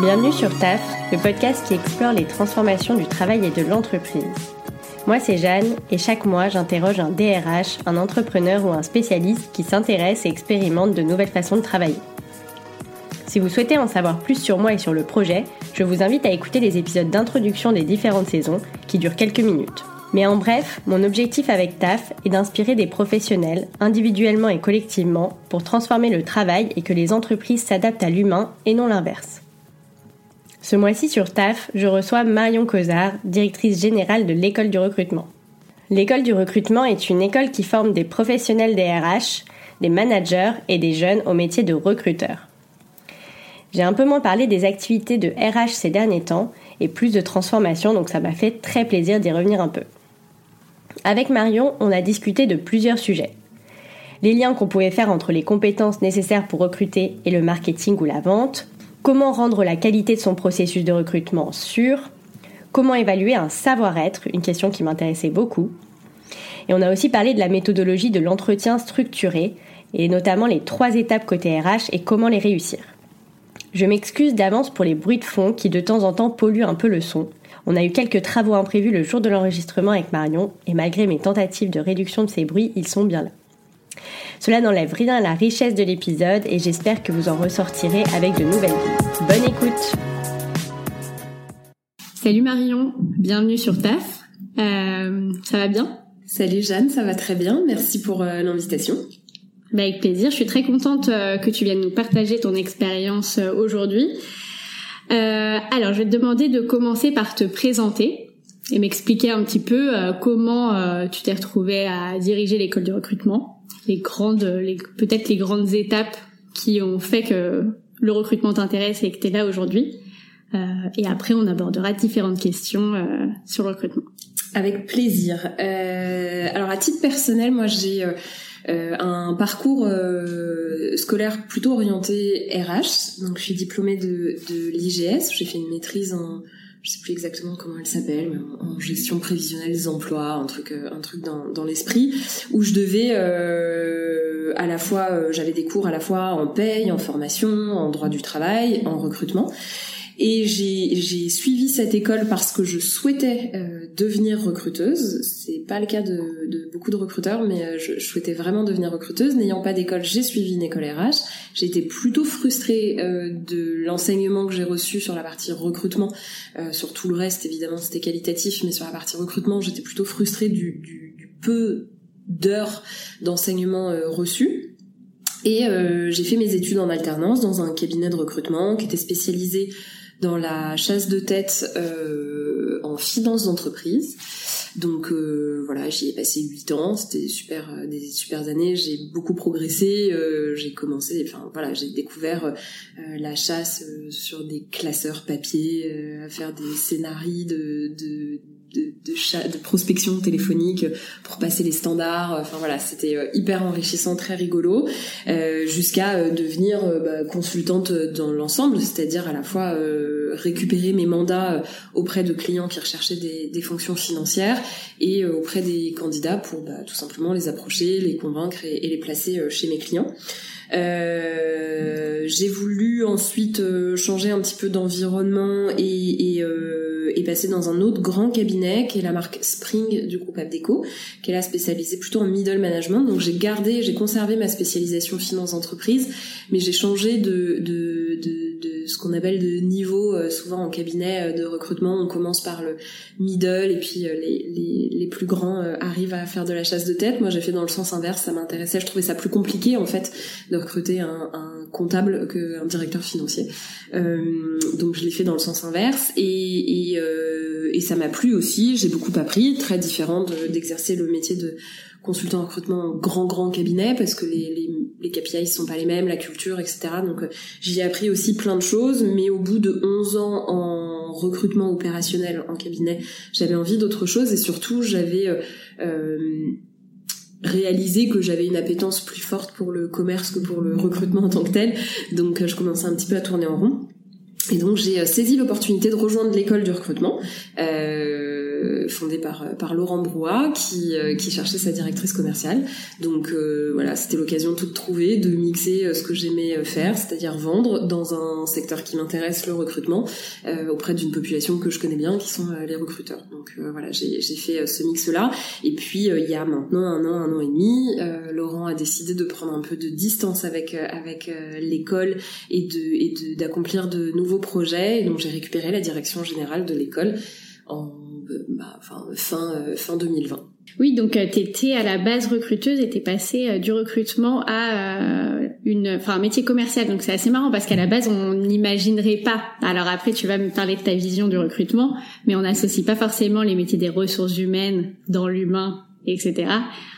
Bienvenue sur TAF, le podcast qui explore les transformations du travail et de l'entreprise. Moi, c'est Jeanne et chaque mois, j'interroge un DRH, un entrepreneur ou un spécialiste qui s'intéresse et expérimente de nouvelles façons de travailler. Si vous souhaitez en savoir plus sur moi et sur le projet, je vous invite à écouter les épisodes d'introduction des différentes saisons qui durent quelques minutes. Mais en bref, mon objectif avec TAF est d'inspirer des professionnels, individuellement et collectivement, pour transformer le travail et que les entreprises s'adaptent à l'humain et non l'inverse. Ce mois-ci sur TAF, je reçois Marion Cosard, directrice générale de l'école du recrutement. L'école du recrutement est une école qui forme des professionnels des RH, des managers et des jeunes au métier de recruteur. J'ai un peu moins parlé des activités de RH ces derniers temps et plus de transformation, donc ça m'a fait très plaisir d'y revenir un peu. Avec Marion, on a discuté de plusieurs sujets. Les liens qu'on pouvait faire entre les compétences nécessaires pour recruter et le marketing ou la vente, comment rendre la qualité de son processus de recrutement sûr, comment évaluer un savoir-être, une question qui m'intéressait beaucoup. Et on a aussi parlé de la méthodologie de l'entretien structuré, et notamment les trois étapes côté RH et comment les réussir. Je m'excuse d'avance pour les bruits de fond qui de temps en temps polluent un peu le son. On a eu quelques travaux imprévus le jour de l'enregistrement avec Marion, et malgré mes tentatives de réduction de ces bruits, ils sont bien là. Cela n'enlève rien à la richesse de l'épisode et j'espère que vous en ressortirez avec de nouvelles idées. Bonne écoute Salut Marion, bienvenue sur TAF. Euh, ça va bien? Salut Jeanne, ça va très bien. Merci pour euh, l'invitation. Bah avec plaisir, je suis très contente euh, que tu viennes nous partager ton expérience aujourd'hui. alors, je vais te demander de commencer par te présenter et m'expliquer un petit peu comment tu t'es retrouvée à diriger l'école de recrutement les grandes, les, peut-être les grandes étapes qui ont fait que le recrutement t'intéresse et que tu es là aujourd'hui. Euh, et après, on abordera différentes questions euh, sur le recrutement. Avec plaisir. Euh, alors, à titre personnel, moi, j'ai euh, un parcours euh, scolaire plutôt orienté RH. Donc, je suis diplômée de, de l'IGS. J'ai fait une maîtrise en je sais plus exactement comment elle s'appelle, mais en, gestion prévisionnelle des emplois, un truc, euh, un truc dans, dans l'esprit, où je devais euh, à la fois, euh, j'avais des cours à la fois en paye, en formation, en droit du travail, en recrutement. Et j'ai suivi cette école parce que je souhaitais euh, devenir recruteuse. C'est pas le cas de, de, beaucoup de recruteurs, mais euh, je, je, souhaitais vraiment devenir recruteuse. N'ayant pas d'école, j'ai suivi une école RH. J'ai été plutôt frustrée euh, de l'enseignement que j'ai reçu sur la partie recrutement. sur tout le reste, évidemment, c'était qualitatif, mais sur la partie recrutement, j'étais plutôt frustrée du, du, du peu d'heures d'enseignement reçus. Et j'ai fait mes études en alternance dans un cabinet de recrutement qui était spécialisé dans la chasse de tête euh, en finance d'entreprise. Donc euh, voilà, j'y ai passé huit ans, c'était super, euh, des super années. J'ai beaucoup progressé. Euh, j'ai commencé, enfin voilà, j'ai découvert euh, la chasse sur des classeurs papier, à faire des scénarios de, de de, de, de, prospection téléphonique pour passer les standards. Enfin voilà, c'était euh, hyper enrichissant, très rigolo, euh, jusqu'à euh, devenir bah, consultante dans l'ensemble, c'est-à-dire à la fois récupérer mes mandats auprès de clients qui recherchaient des, des fonctions financières et auprès des candidats pour bah, tout simplement les approcher, les convaincre et, et les placer chez mes clients. Euh, j'ai voulu ensuite changer un petit peu d'environnement et, et euh, et passer dans un autre grand cabinet qui est la marque Spring du groupe Abdeco, qui est là spécialisée plutôt en middle management. Donc j'ai gardé, j'ai conservé ma spécialisation finance entreprise, mais j'ai changé de, de, de ce qu'on appelle de niveau. Euh, souvent en cabinet euh, de recrutement, on commence par le middle et puis euh, les, les, plus grands arrivent à faire de la chasse de tête. Moi j'ai fait dans le sens inverse, ça m'intéressait, je trouvais ça plus compliqué en fait de recruter un, comptable qu'un directeur financier. Donc je l'ai fait dans le sens inverse et, et, ça m'a plu aussi. J'ai beaucoup appris, très différent d'exercer le métier de consultant en recrutement en grand grand cabinet parce que les, les KPI sont pas les mêmes, la culture, etc. Donc euh, j'y ai appris aussi plein de choses, mais au bout de 11 ans en recrutement opérationnel en cabinet, j'avais envie d'autre chose et surtout j'avais euh, euh réalisé que j'avais une appétence plus forte pour le commerce que pour le recrutement en tant que tel. Donc euh, je commençais un petit peu à tourner en rond. Et donc j'ai saisi l'opportunité de rejoindre l'école du recrutement. Euh, fondée par par Laurent Brouat qui qui cherchait sa directrice commerciale. Donc voilà, c'était l'occasion toute trouvée de mixer ce que j'aimais faire, c'est-à-dire vendre dans un secteur qui m'intéresse, le recrutement, auprès d'une population que je connais bien, qui sont les recruteurs. Donc voilà, j'ai fait ce mix là. Et puis il y a maintenant un an, un an et demi, Laurent a décidé de prendre un peu de distance avec avec l'école et de et d'accomplir de, nouveaux projets. Et donc j'ai récupéré la direction générale de l'école en bah, fin euh, fin 2020. Oui, donc euh, tu étais à la base recruteuse et t'es passée euh, du recrutement à une, enfin un métier commercial. Donc c'est assez marrant parce qu'à la base on n'imaginerait pas. Alors après tu vas me parler de ta vision du recrutement, mais on n'associe pas forcément les métiers des ressources humaines dans l'humain, etc.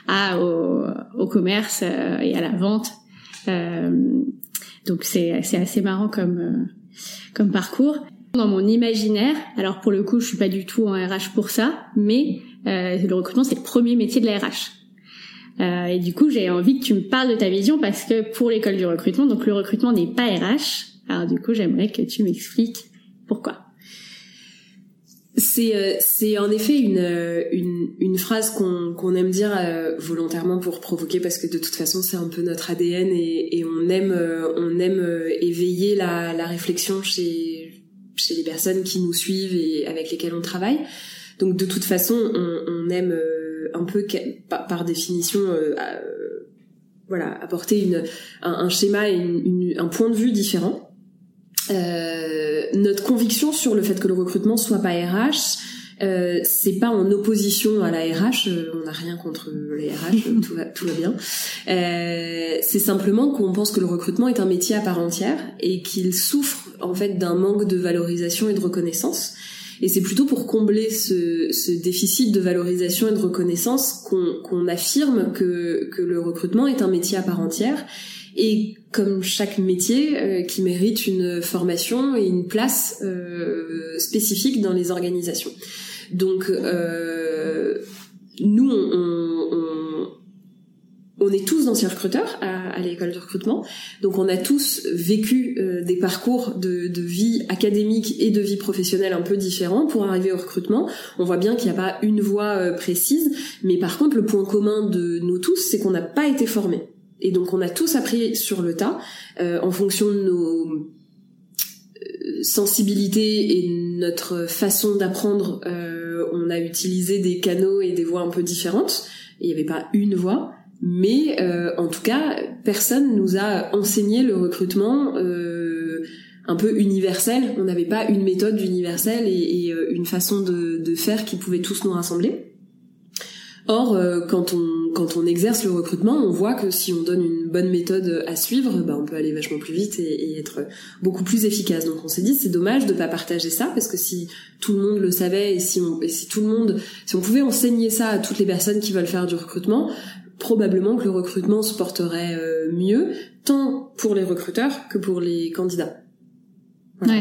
à au, au commerce et à la vente. Donc c'est assez marrant comme euh, comme parcours. Dans mon imaginaire, alors pour le coup, je suis pas du tout en RH pour ça, mais euh, le recrutement c'est le premier métier de la RH. Euh, et du coup, j'ai envie que tu me parles de ta vision parce que pour l'école du recrutement, donc le recrutement n'est pas RH. Alors du coup, j'aimerais que tu m'expliques pourquoi. C'est euh, c'est en effet une euh, une, une phrase qu'on qu'on aime dire euh, volontairement pour provoquer parce que de toute façon c'est un peu notre ADN et, et on aime on aime éveiller la la réflexion chez chez les personnes qui nous suivent et avec lesquelles on travaille. Donc de toute façon on, aime un peu par, définition voilà apporter une un, un schéma et une, un point de vue différent. Euh, notre conviction sur le fait que le recrutement soit pas RH, euh, c'est pas en opposition à la RH, euh, on n'a rien contre les RH, tout va, tout va bien. Euh, c'est simplement qu'on pense que le recrutement est un métier à part entière et qu'il souffre en fait d'un manque de valorisation et de reconnaissance. Et c'est plutôt pour combler ce, ce, déficit de valorisation et de reconnaissance qu'on affirme que, que le recrutement est un métier à part entière et comme chaque métier euh, qui mérite une formation et une place euh, spécifique dans les organisations. Donc euh, nous, on, est tous d'anciens recruteurs à, à l'école de recrutement, donc on a tous vécu euh, des parcours de, de, vie académique et de vie professionnelle un peu différents pour arriver au recrutement. On voit bien qu'il n'y a pas une voie euh, précise, mais par contre le point commun de nous tous, c'est qu'on n'a pas été formés. Et donc on a tous appris sur le tas euh, en fonction de nos euh, sensibilités et notre façon d'apprendre. Euh, on a utilisé des canaux et des voies un peu différentes. Il n'y avait pas une voie, mais en tout cas, personne nous a enseigné le recrutement un peu universel. On n'avait pas une méthode universelle et, et une façon de, faire qui pouvait tous nous rassembler. Or, quand on quand on exerce le recrutement, on voit que si on donne une bonne méthode à suivre, bah, on peut aller vachement plus vite et, être beaucoup plus efficace. Donc on s'est dit c'est dommage de pas partager ça parce que si tout le monde le savait et si, on, et si tout le monde, si on pouvait enseigner ça à toutes les personnes qui veulent faire du recrutement, probablement que le recrutement se porterait euh, mieux, tant pour les recruteurs que pour les candidats.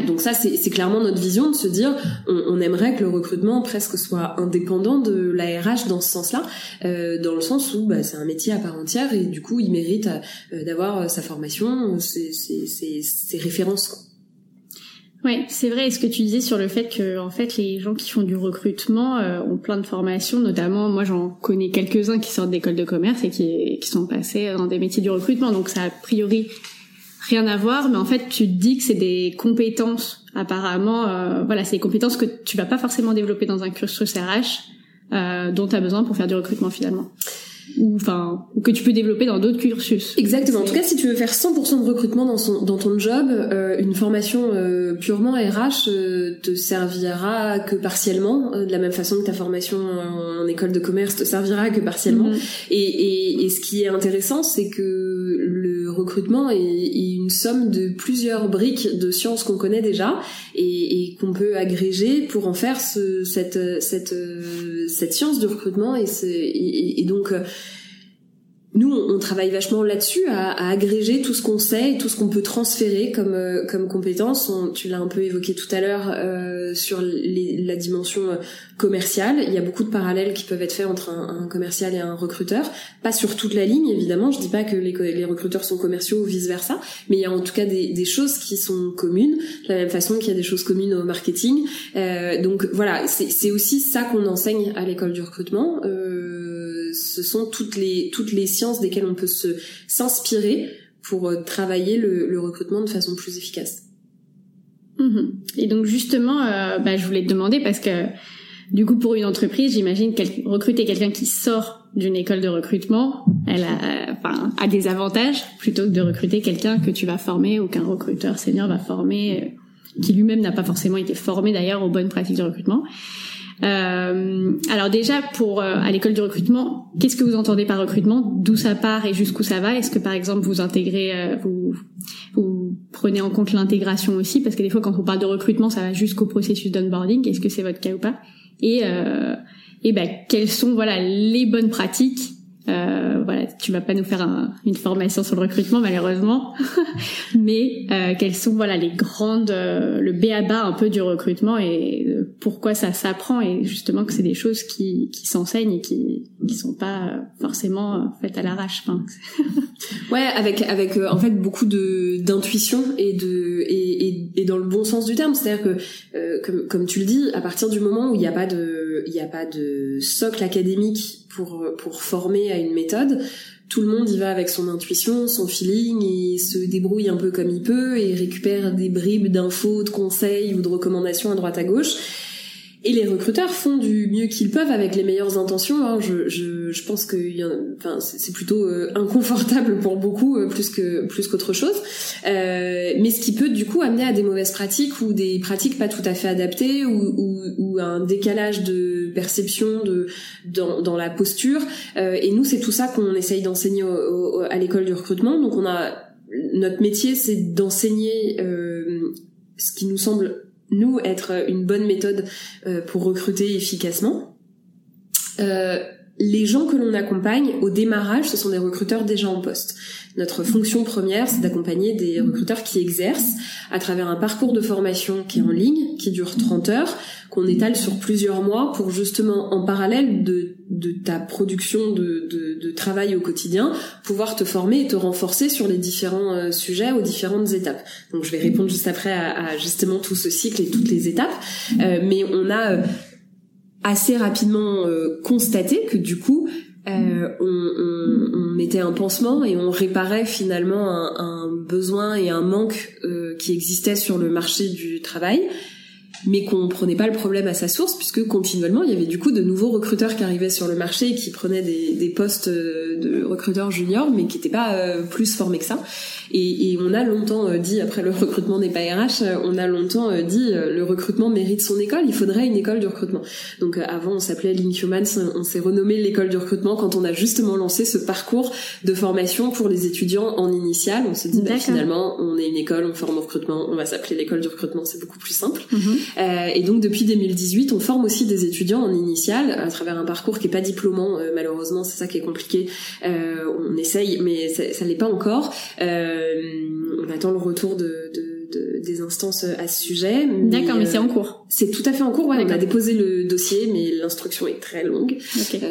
Donc ça, c'est clairement notre vision de se dire, on, on, aimerait que le recrutement presque soit indépendant de l'ARH dans ce sens-là, euh, dans le sens où bah, c'est un métier à part entière et du coup, il mérite euh, d'avoir euh, sa formation, ses, ses, ses, ses références. Quoi. Oui, c'est vrai. Et ce que tu disais sur le fait que, en fait, les gens qui font du recrutement euh, ont plein de formations, notamment, moi, j'en connais quelques-uns qui sortent d'école de commerce et qui, qui sont passés dans des métiers du recrutement. Donc, ça a priori rien à voir, mais en fait, tu te dis que c'est des compétences. Apparemment, euh, voilà, c'est des compétences que tu vas pas forcément développer dans un cursus RH, euh, dont tu as besoin pour faire du recrutement finalement ou enfin ou que tu peux développer dans d'autres cursus. Exactement. En tout cas, si tu veux faire 100% de recrutement dans son dans ton job, euh, une formation euh, purement RH euh, te servira que partiellement, de la même façon que ta formation en, école de commerce te servira que partiellement. Mm-hmm. Et, et, et, ce qui est intéressant, c'est que le recrutement est, est, une somme de plusieurs briques de sciences qu'on connaît déjà et, et qu'on peut agréger pour en faire ce, cette cette cette science du recrutement et, et, et donc nous, on, travaille vachement là-dessus, à, à, agréger tout ce qu'on sait et tout ce qu'on peut transférer comme euh, comme compétences. tu l'as un peu évoqué tout à l'heure euh, sur les, la dimension euh, commerciale. Il y a beaucoup de parallèles qui peuvent être faits entre un, un, commercial et un recruteur. Pas sur toute la ligne, évidemment. Je dis pas que les, les recruteurs sont commerciaux ou vice versa, mais il y a en tout cas des, des choses qui sont communes, de la même façon qu'il y a des choses communes au marketing. Euh, donc voilà, c'est aussi ça qu'on enseigne à l'école du recrutement. Euh, ce sont toutes les toutes les sciences desquelles on peut se s'inspirer pour euh, travailler le, recrutement de façon plus efficace. Mhm. Et donc justement, euh, bah, je voulais te demander parce que du coup pour une entreprise, j'imagine recruter quelqu'un qui sort d'une école de recrutement, elle a, enfin, a des avantages plutôt que de recruter quelqu'un que tu vas former ou qu'un recruteur senior va former, euh, qui lui-même n'a pas forcément été formé d'ailleurs aux bonnes pratiques de recrutement. Euh, alors déjà, pour euh, à l'école du recrutement, qu'est-ce que vous entendez par recrutement? D'où ça part et jusqu'où ça va? Est-ce que par exemple vous intégrez, euh, vous, vous prenez en compte l'intégration aussi? Parce que des fois, quand on parle de recrutement, ça va jusqu'au processus d'onboarding. Est-ce que c'est votre cas ou pas? Et et ben quelles sont voilà les bonnes pratiques euh, voilà, tu vas pas nous faire une formation sur le recrutement malheureusement, mais euh, quelles sont voilà les grandes, euh, le béaba un peu du recrutement et pourquoi ça s'apprend et justement que c'est des choses qui, qui s'enseignent et qui qui sont pas forcément faites à l'arrache. Enfin, ouais, avec avec en fait beaucoup de d'intuition et de et, et, et, dans le bon sens du terme, c'est-à-dire que comme comme tu le dis, à partir du moment où il n'y a pas de il y a pas de socle académique pour, pour former à une méthode. Tout le monde y va avec son intuition, son feeling, il se débrouille un peu comme il peut et récupère des bribes d'infos, de conseils ou de recommandations à droite à gauche. Et les recruteurs font du mieux qu'ils peuvent avec les meilleures intentions. Hein. Je, je, pense que enfin, c'est plutôt euh, inconfortable pour beaucoup euh, plus que plus qu'autre chose. Euh, mais ce qui peut du coup amener à des mauvaises pratiques ou des pratiques pas tout à fait adaptées ou, ou, ou un décalage de perception de dans, dans la posture. Et nous, c'est tout ça qu'on essaye d'enseigner à l'école du recrutement. Donc on a notre métier, c'est d'enseigner euh, ce qui nous semble nous être une bonne méthode euh, pour recruter efficacement. Euh, les gens que l'on accompagne au démarrage, ce sont des recruteurs déjà en poste. Notre fonction première, c'est d'accompagner des recruteurs qui exercent à travers un parcours de formation qui est en ligne, qui dure 30 heures, qu'on étale sur plusieurs mois pour justement, en parallèle de, de ta production de, de, de, travail au quotidien, pouvoir te former et te renforcer sur les différents euh, sujets aux différentes étapes. Donc je vais répondre juste après à, à justement tout ce cycle et toutes les étapes. Euh, mais on a euh, assez rapidement constaté que du coup, euh, on, on, on, mettait un pansement et on réparait finalement un, un besoin et un manque euh, qui existait sur le marché du travail mais qu'on prenait pas le problème à sa source puisque continuellement il y avait du coup de nouveaux recruteurs qui arrivaient sur le marché et qui prenaient des, des postes de recruteurs juniors mais qui n'étaient pas euh, plus formés que ça. Et, et on a longtemps euh, dit après le recrutement n'est pas RH euh, on a longtemps dit le recrutement mérite son école il faudrait une école du recrutement. Donc avant on s'appelait Link Humans on s'est renommé l'école du recrutement quand on a justement lancé ce parcours de formation pour les étudiants en initial on s'est dit bah, finalement on est une école on forme au recrutement on va s'appeler l'école du recrutement c'est beaucoup plus simple. Mhm. Euh, et donc depuis 2018, on forme aussi des étudiants en initial à travers un parcours qui est pas diplômant. Euh, malheureusement, c'est ça qui est compliqué. Euh, on essaye, mais ça, ça l'est pas encore. on attend le retour de, de des instances à ce sujet. D'accord, mais c'est en cours. C'est tout à fait en cours. Ouais, on a déposé le dossier, mais l'instruction est très longue.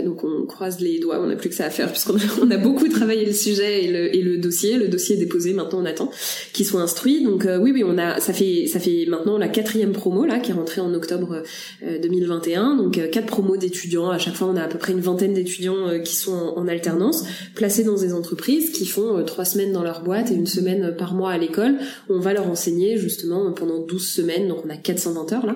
donc on croise les doigts. On n'a plus que ça à faire puisqu'on a, on a beaucoup travaillé le sujet et le, et le dossier. Le dossier est déposé. Maintenant, on attend qu'il soit instruit. Donc oui, oui, on a. Ça fait ça fait maintenant la quatrième promo là qui est rentrée en octobre 2021. Donc quatre promos d'étudiants. À chaque fois, on a à peu près une vingtaine d'étudiants qui sont en, alternance, placés dans des entreprises qui font trois semaines dans leur boîte et une semaine par mois à l'école. On va leur enseigner justement pendant 12 semaines. Donc on a 420 heures là,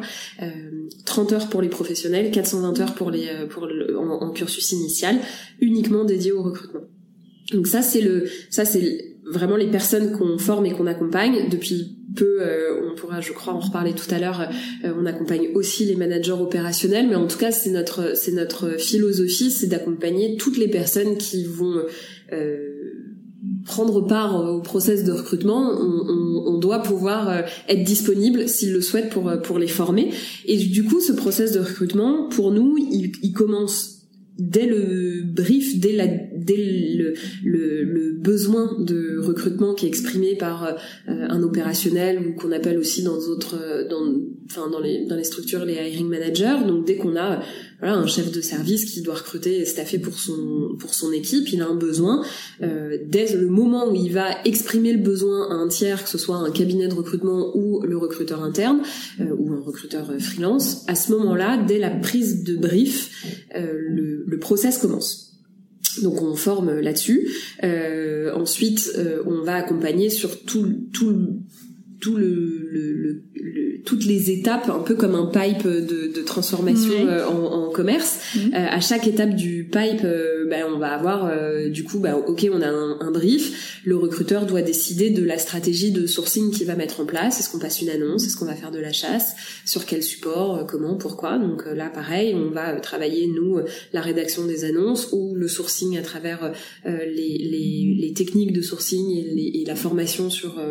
30 heures pour les professionnels, 420 heures pour les pour le, en, cursus initial, uniquement dédié au recrutement. Donc ça c'est le ça c'est vraiment les personnes qu'on forme et qu'on accompagne depuis peu euh, on pourra je crois en reparler tout à l'heure euh, on accompagne aussi les managers opérationnels mais en tout cas c'est notre c'est notre philosophie c'est d'accompagner toutes les personnes qui vont euh, prendre part au process de recrutement, on, on, on doit pouvoir être disponible s'ils le souhaitent pour pour les former. Et du coup, ce process de recrutement, pour nous, il, il commence dès le brief, dès, la, dès le, le, le, besoin de recrutement qui est exprimé par euh, un opérationnel ou qu'on appelle aussi dans d'autres, dans, enfin dans les dans les structures les hiring managers. Donc dès qu'on a voilà un chef de service qui doit recruter et staffer pour son pour son équipe, il a un besoin. Euh, dès le moment où il va exprimer le besoin à un tiers, que ce soit un cabinet de recrutement ou le recruteur interne euh, ou un recruteur freelance, à ce moment-là, dès la prise de brief, euh, le, process commence. Donc on forme là-dessus. Euh, ensuite, euh, on va accompagner sur tout, tout, tout le, le, toutes les étapes, un peu comme un pipe de, de transformation euh, en, en, commerce. Euh, à chaque étape du pipe, euh, ben, on va avoir du coup, ben, ok, on a un, un, brief. Le recruteur doit décider de la stratégie de sourcing qu'il va mettre en place. Est-ce qu'on passe une annonce? Est-ce qu'on va faire de la chasse? Sur quel support? Comment? Pourquoi? Donc là, pareil, on va travailler nous la rédaction des annonces ou le sourcing à travers les, les, les, techniques de sourcing et, et la formation sur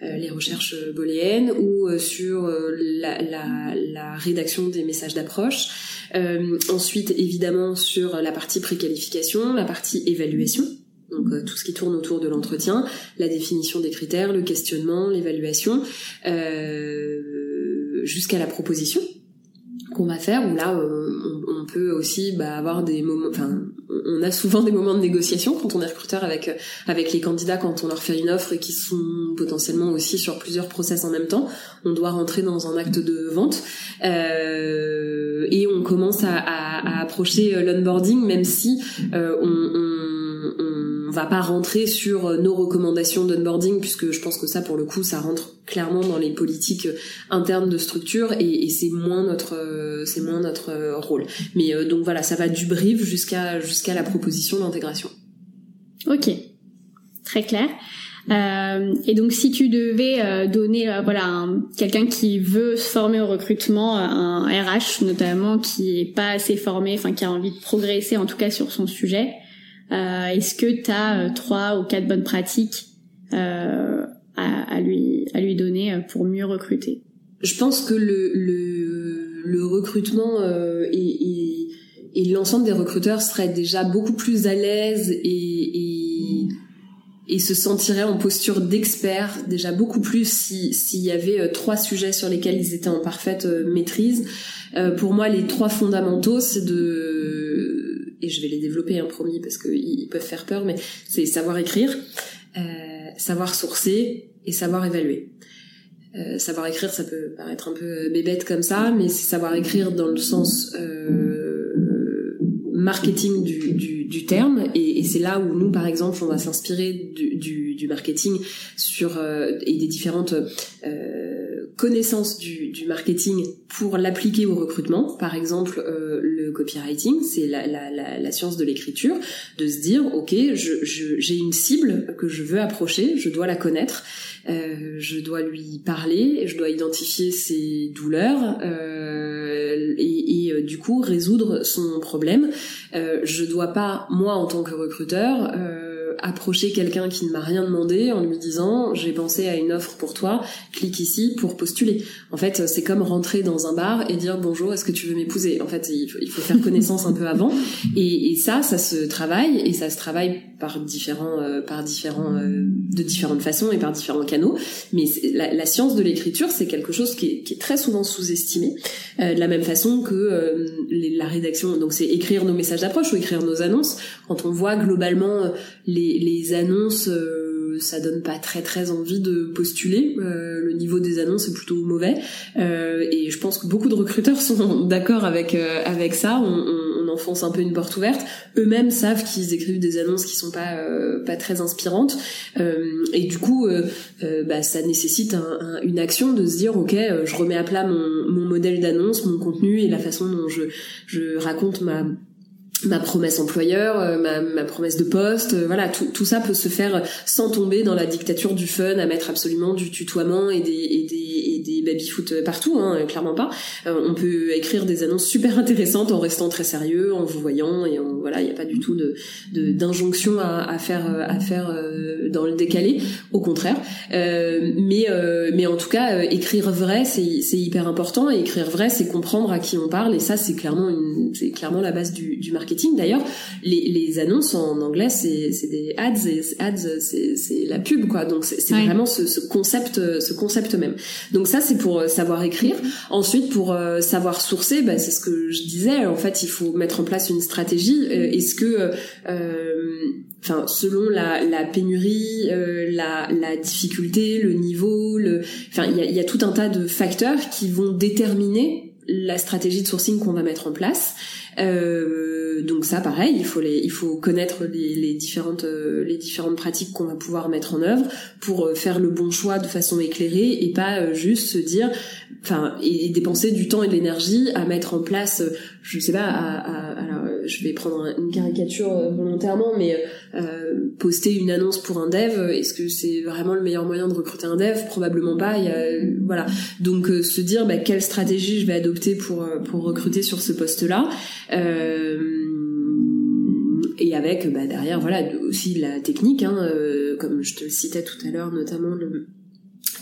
les recherches booléennes ou euh, euh, la, rédaction des messages d'approche. Euh, ensuite, évidemment, sur la partie préqualification, la partie évaluation. Donc tout ce qui tourne autour de l'entretien, la définition des critères, le questionnement, l'évaluation, euh, jusqu'à la proposition qu'on va faire où là on, on peut aussi bah, avoir des moments enfin on a souvent des moments de négociation quand on est recruteur avec avec les candidats quand on leur fait une offre et qui sont potentiellement aussi sur plusieurs process en même temps. On doit rentrer dans un acte de vente euh, et on commence à, à, à approcher l'onboarding même si euh, on, on, on va pas rentrer sur nos recommandations d'onboarding puisque je pense que ça pour le coup ça rentre clairement dans les politiques internes de structure et, c'est moins notre c'est moins notre rôle. Mais euh, donc voilà ça va du brief jusqu'à jusqu'à la proposition d'intégration. Ok. Très clair. Euh, et donc, si tu devais euh, donner, euh, voilà, quelqu'un qui veut se former au recrutement, un RH notamment, qui est pas assez formé, enfin qui a envie de progresser, en tout cas sur son sujet, euh, est-ce que tu as euh, trois ou quatre bonnes pratiques euh, à, lui à lui donner pour mieux recruter? Je pense que le le, recrutement et, l'ensemble des recruteurs seraient déjà beaucoup plus à l'aise et, et se sentiraient en posture d'expert déjà beaucoup plus s'il si y avait trois sujets sur lesquels ils étaient en parfaite maîtrise. Euh, pour moi, les trois fondamentaux, c'est de et je vais les développer un promis parce qu'ils peuvent faire peur, mais c'est savoir écrire, euh, savoir sourcer et savoir évaluer. Euh, savoir écrire, ça peut paraître un peu bébête comme ça, mais c'est savoir écrire dans le sens euh, marketing du, du, du, terme, et, et c'est là où nous, par exemple, on va s'inspirer du, du, du, marketing sur euh, et des différentes euh, connaissances du, du, marketing pour l'appliquer au recrutement. Par exemple, euh, le copywriting, c'est la, la, la, la, science de l'écriture, de se dire, ok, j'ai je, une cible que je veux approcher, je dois la connaître, euh, je dois lui parler, je dois identifier ses douleurs euh, et, et du coup résoudre son problème. je dois pas, moi en tant que recruteur, approcher quelqu'un qui ne m'a rien demandé en lui disant j'ai pensé à une offre pour toi, clique ici pour postuler. En fait, c'est comme rentrer dans un bar et dire bonjour, est-ce que tu veux m'épouser? En fait, il faut, il faut, faire connaissance un peu avant. Et, et, ça, ça se travaille et ça se travaille par différents, euh, par différents, euh, de différentes façons et par différents canaux. Mais la, la, science de l'écriture, c'est quelque chose qui est, qui est très souvent sous-estimé. Euh, de la même façon que euh, les, la rédaction, donc c'est écrire nos messages d'approche ou écrire nos annonces. Quand on voit globalement les les, annonces, euh, ça donne pas très très envie de postuler. Euh, le niveau des annonces est plutôt mauvais. Euh, et je pense que beaucoup de recruteurs sont d'accord avec avec ça. On, on, enfonce un peu une porte ouverte. Eux-mêmes savent qu'ils écrivent des annonces qui sont pas pas très inspirantes. et du coup, bah, ça nécessite un, une action de se dire ok, je remets à plat mon, mon modèle d'annonce, mon contenu et la façon dont je je raconte ma ma promesse employeur, euh, ma, promesse de poste, euh, voilà, tout, tout, ça peut se faire sans tomber dans la dictature du fun, à mettre absolument du tutoiement et des, et des, et des baby-foot partout, hein, clairement pas. on peut écrire des annonces super intéressantes en restant très sérieux, en vous voyant et en, voilà, il n'y a pas du tout de d'injonction à, à, faire à faire dans le décalé. Au contraire, mais mais en tout cas, écrire vrai, c'est c'est hyper important. Et écrire vrai, c'est comprendre à qui on parle. Et ça, c'est clairement une c'est clairement la base du, du marketing. D'ailleurs, les, les annonces en anglais, c'est c'est des ads. Et ads, c'est c'est la pub, quoi. Donc c'est vraiment ce, ce concept ce concept même. Donc ça, c'est pour savoir écrire. Ensuite, pour savoir sourcer, bah, c'est ce que je disais. En fait, il faut mettre en place une stratégie. Est-ce que enfin selon la, pénurie, euh, la, difficulté, le niveau, le, enfin il y a, tout un tas de facteurs qui vont déterminer la stratégie de sourcing qu'on va mettre en place. Euh, donc ça, pareil, il faut les, il faut connaître les, les différentes, euh, les différentes pratiques qu'on va pouvoir mettre en œuvre pour euh, faire le bon choix de façon éclairée et pas juste se dire, enfin, et, dépenser du temps et de l'énergie à mettre en place, je sais pas, à, à, alors, je vais prendre une caricature volontairement, mais euh, poster une annonce pour un dev, est-ce que c'est vraiment le meilleur moyen de recruter un dev? Probablement pas. Y a, voilà. Donc se dire bah, quelle stratégie je vais adopter pour pour recruter sur ce poste-là. Euh, et avec bah, derrière voilà aussi la technique, hein, euh, comme je te le citais tout à l'heure, notamment le,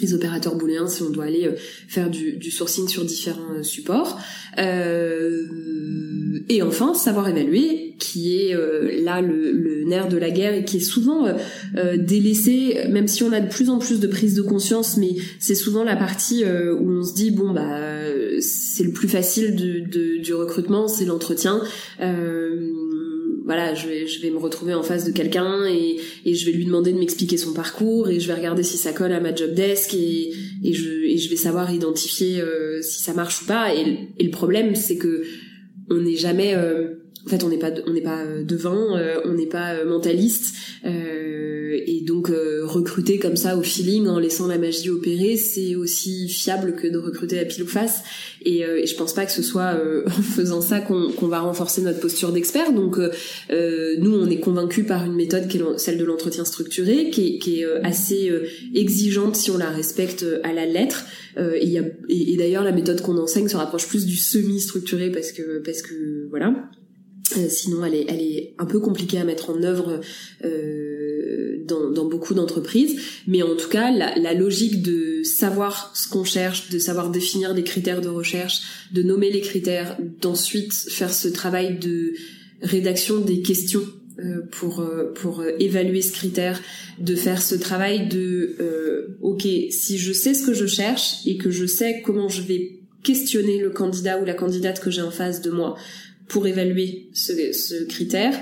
les opérateurs booléens si on doit aller euh, faire du, du sourcing sur différents supports. Euh, et enfin, savoir évaluer, qui est là le, le, nerf de la guerre et qui est souvent euh, délaissé, même si on a de plus en plus de prise de conscience, mais c'est souvent la partie où on se dit bon bah c'est le plus facile de, de, du recrutement, c'est l'entretien. Euh, voilà, je vais, je vais me retrouver en face de quelqu'un et, et je vais lui demander de m'expliquer son parcours et je vais regarder si ça colle à ma job desk et, et, je, et je vais savoir identifier euh, si ça marche ou pas. Et le problème, c'est que on n'est jamais, euh, en fait, on n'est pas, on n'est pas devin, on n'est pas mentaliste. et donc recruter comme ça au feeling en laissant la magie opérer, c'est aussi fiable que de recruter à pile ou face. Et, euh, et je pense pas que ce soit euh, en faisant ça qu'on va renforcer notre posture d'expert. Donc euh, nous, on est convaincus par une méthode qui est celle de l'entretien structuré, qui est, qui est assez exigeante si on la respecte à la lettre. et, et, et d'ailleurs, la méthode qu'on enseigne se rapproche plus du semi-structuré parce que parce que voilà. Sinon, elle est, elle est un peu compliquée à mettre en œuvre dans, dans, beaucoup d'entreprises. Mais en tout cas, la, la logique de savoir ce qu'on cherche, de savoir définir des critères de recherche, de nommer les critères, d'ensuite faire ce travail de rédaction des questions euh, pour euh, pour évaluer ce critère, de faire ce travail de euh, ok si je sais ce que je cherche et que je sais comment je vais questionner le candidat ou la candidate que j'ai en face de moi pour évaluer ce, critère,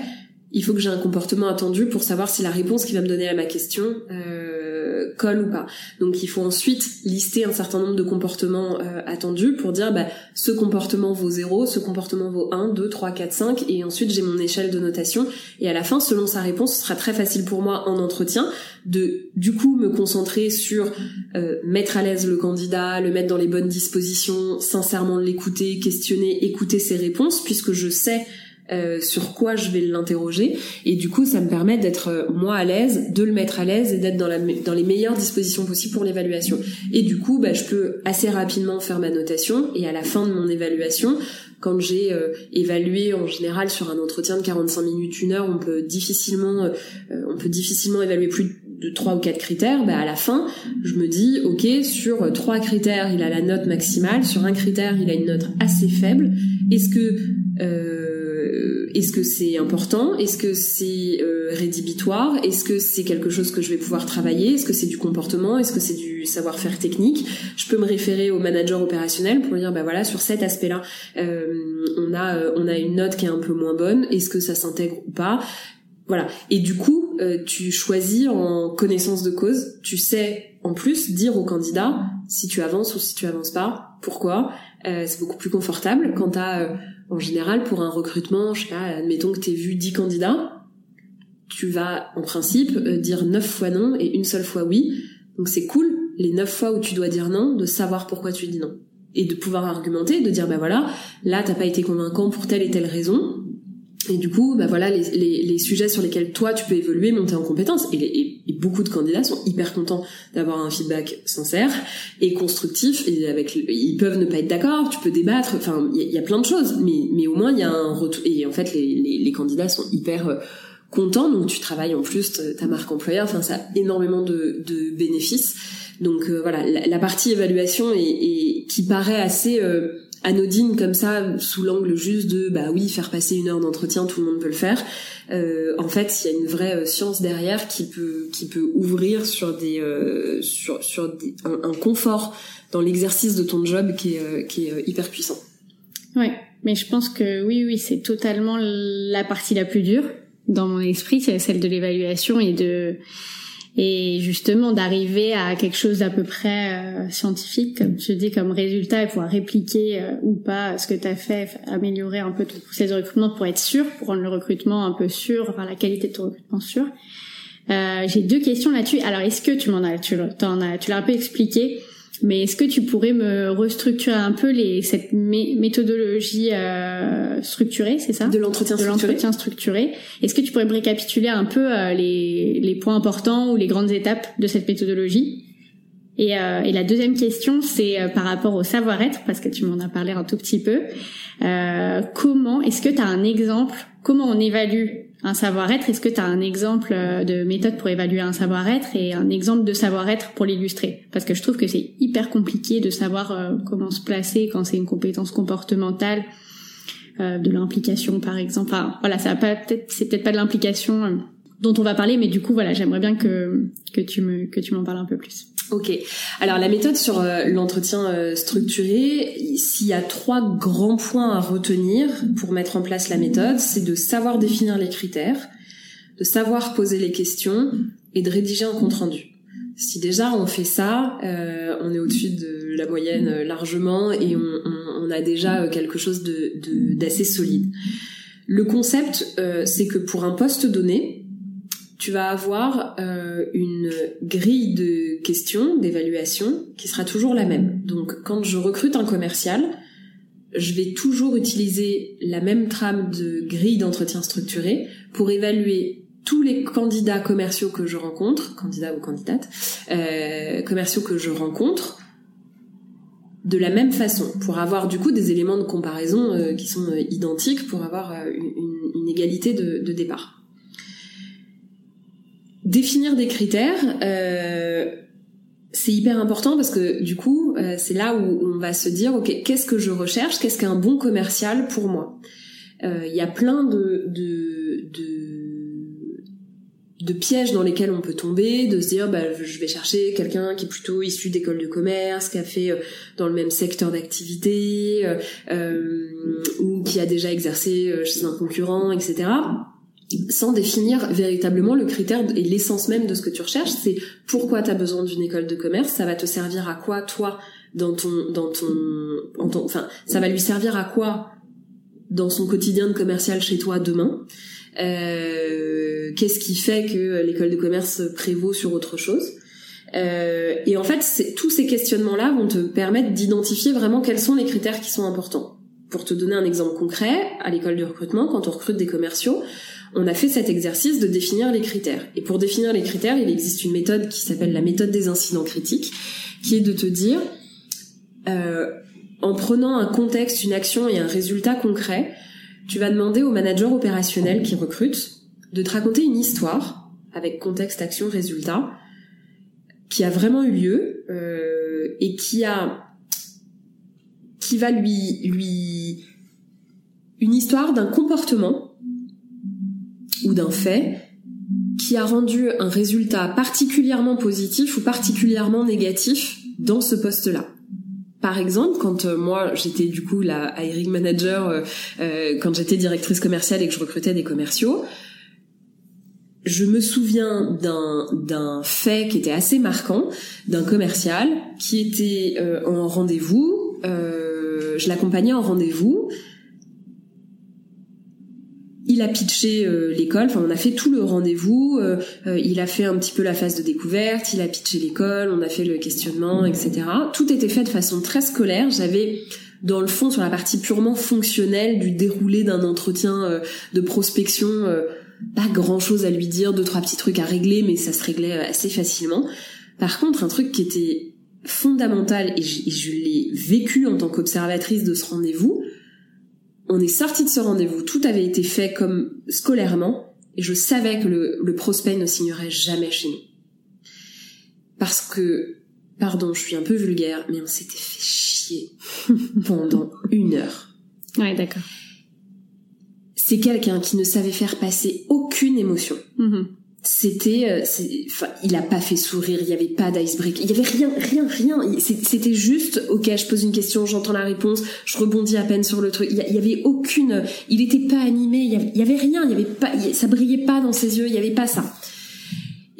il faut que j'ai un comportement attendu pour savoir si la réponse qu'il va me donner à ma question euh, colle ou pas. Donc il faut ensuite lister un certain nombre de comportements euh, attendus pour dire bah, ce comportement vaut 0, ce comportement vaut 1, 2, 3, 4, 5 et ensuite j'ai mon échelle de notation et à la fin selon sa réponse ce sera très facile pour moi en entretien de du coup me concentrer sur euh, mettre à l'aise le candidat, le mettre dans les bonnes dispositions, sincèrement l'écouter, questionner, écouter ses réponses puisque je sais euh, sur quoi je vais l'interroger et du coup ça me permet d'être euh, moi à l'aise, de le mettre à l'aise et d'être dans, les meilleures dispositions possibles pour l'évaluation. Et du coup bah, je peux assez rapidement faire ma notation et à la fin de mon évaluation quand j'ai euh, évalué en général sur un entretien de 45 minutes, une heure, on peut difficilement on peut difficilement évaluer plus de trois ou quatre critères, bah à la fin, je me dis, ok, sur trois critères, il a la note maximale, sur un critère, il a une note assez faible. Est-ce que euh, est-ce que c'est important? Est-ce que c'est euh, rédhibitoire? Est-ce que c'est quelque chose que je vais pouvoir travailler? Est-ce que c'est du comportement? Est-ce que c'est du savoir-faire technique? Je peux me référer au manager opérationnel pour dire bah voilà sur cet aspect-là euh, on a on a une note qui est un peu moins bonne. Est-ce que ça s'intègre ou pas? Voilà. Et du coup, tu choisis en connaissance de cause. Tu sais en plus dire au candidat si tu avances ou si tu avances pas, pourquoi. c'est beaucoup plus confortable quand t'as en général, pour un recrutement, je sais pas, admettons que tu vu 10 candidats, tu vas en principe euh, dire 9 fois non et une seule fois oui. Donc c'est cool, les 9 fois où tu dois dire non, de savoir pourquoi tu dis non. Et de pouvoir argumenter, de dire bah voilà, là t'as pas été convaincant pour telle et telle raison. Et du coup, bah voilà, les, les, les, sujets sur lesquels toi tu peux évoluer, monter en compétence. Et, et, et beaucoup de candidats sont hyper contents d'avoir un feedback sincère et constructif. Et avec, ils peuvent ne pas être d'accord, tu peux débattre. Enfin, il y, a plein de choses, mais mais au moins il y a un retour. Et en fait, les, les, les candidats sont hyper euh, contents. Donc tu travailles en plus ta marque employeur. Enfin, ça a énormément de, de bénéfices. Donc euh, voilà, la, la, partie évaluation et, qui paraît assez euh, anodine comme ça, sous l'angle juste de bah oui, faire passer une heure d'entretien, tout le monde peut le faire. Euh, en fait, il y a une vraie euh, science derrière qui peut qui peut ouvrir sur des euh, sur sur des, un, confort dans l'exercice de ton job qui est qui est hyper puissant. Ouais, mais je pense que oui oui, c'est totalement la partie la plus dure dans mon esprit, c'est celle de l'évaluation et de et justement d'arriver à quelque chose d'à peu près euh, scientifique, comme tu dis, comme résultat et pouvoir répliquer euh, ou pas ce que tu as fait, améliorer un peu ton processus de recrutement pour être sûr, pour rendre le recrutement un peu sûr, enfin la qualité de ton recrutement sûr. Euh, J'ai deux questions là-dessus. Alors, est-ce que tu m'en as, tu l'as, tu l'as un peu expliqué, mais est-ce que tu pourrais me restructurer un peu les, cette méthodologie euh, structurée, c'est ça? De l'entretien structuré. De l'entretien structuré. Est-ce que tu pourrais me récapituler un peu euh, les, les points importants ou les grandes étapes de cette méthodologie? Et, euh, et, la deuxième question, c'est euh, par rapport au savoir-être, parce que tu m'en as parlé un tout petit peu. Euh, comment, est-ce que tu as un exemple, comment on évalue un savoir-être Est-ce que tu as un exemple euh, de méthode pour évaluer un savoir-être et un exemple de savoir-être pour l'illustrer? Parce que je trouve que c'est hyper compliqué de savoir euh, comment se placer quand c'est une compétence comportementale, euh, de l'implication par exemple. Enfin, voilà, ça pas peut-être, c'est peut-être pas de l'implication dont on va parler, mais du coup, voilà, j'aimerais bien que que tu me que tu m'en parles un peu plus. Ok. Alors la méthode sur euh, l'entretien euh, structuré, s'il y a trois grands points à retenir pour mettre en place la méthode, c'est de savoir définir les critères, de savoir poser les questions et de rédiger un compte rendu. Si déjà on fait ça, euh, on est au-dessus de la moyenne largement et on, a déjà quelque chose d'assez solide. Le concept, c'est que pour un poste donné, tu vas avoir euh, une grille de questions, d'évaluation, qui sera toujours la même. Donc quand je recrute un commercial, je vais toujours utiliser la même trame de grille d'entretien structuré pour évaluer tous les candidats commerciaux que je rencontre, candidats ou candidates, euh, commerciaux que je rencontre, de la même façon, pour avoir du coup des éléments de comparaison euh, qui sont euh, identiques, pour avoir une, égalité de départ définir des critères, euh, c'est hyper important parce que du coup, euh, c'est là où on va se dire, ok, qu'est-ce que je recherche, qu'est-ce qu'un bon commercial pour moi? Euh, Il y a plein de, de, pièges dans lesquels on peut tomber, de se dire, bah, je vais chercher quelqu'un qui est plutôt issu d'école de commerce, qui a fait dans le même secteur d'activité, ou qui a déjà exercé chez un concurrent, etc sans définir véritablement le critère et l'essence même de ce que tu recherches, c'est pourquoi tu as besoin d'une école de commerce, ça va te servir à quoi toi dans ton dans ton, enfin ça va lui servir à quoi dans son quotidien de commercial chez toi demain? Euh, qu'est-ce qui fait que l'école de commerce prévaut sur autre chose? Euh, et en fait tous ces questionnements là vont te permettre d'identifier vraiment quels sont les critères qui sont importants. Pour te donner un exemple concret, à l'école de recrutement, quand on recrute des commerciaux, on a fait cet exercice de définir les critères. Et pour définir les critères, il existe une méthode qui s'appelle la méthode des incidents critiques, qui est de te dire, euh, en prenant un contexte, une action et un résultat concret, tu vas demander au manager opérationnel qui recrute de te raconter une histoire avec contexte, action, résultat, qui a vraiment eu lieu euh, et qui a qui va lui lui une histoire d'un comportement ou d'un fait qui a rendu un résultat particulièrement positif ou particulièrement négatif dans ce poste-là. Par exemple, quand euh, moi j'étais du coup la hiring manager, euh, euh, quand j'étais directrice commerciale et que je recrutais des commerciaux, je me souviens d'un d'un fait qui était assez marquant, d'un commercial qui était en rendez-vous, je l'accompagnais en rendez-vous il a pitché euh, l'école, enfin on a fait tout le rendez-vous, euh, euh, il a fait un petit peu la phase de découverte, il a pitché l'école, on a fait le questionnement, etc. Tout était fait de façon très scolaire. J'avais dans le fond, sur la partie purement fonctionnelle du déroulé d'un entretien euh, de prospection, pas grand chose à lui dire, deux trois petits trucs à régler, mais ça se réglait assez facilement. Par contre, un truc qui était fondamental et je, l'ai vécu en tant qu'observatrice de ce rendez-vous, on est sorti de ce rendez-vous, tout avait été fait comme scolairement, et je savais que le, le prospect ne signerait jamais chez nous. Parce que, pardon, je suis un peu vulgaire, mais on s'était fait chier pendant une heure. Ouais, d'accord. C'est quelqu'un qui ne savait faire passer aucune émotion. Mm-hmm. C'était, euh, enfin, il a pas fait sourire, il y avait pas d'icebreak, il y avait rien, rien, rien. C'était juste, ok, je pose une question, j'entends la réponse, je rebondis à peine sur le truc. Il y, avait aucune, il était pas animé, il y avait, il y avait rien, il y avait pas, ça brillait pas dans ses yeux, il y avait pas ça.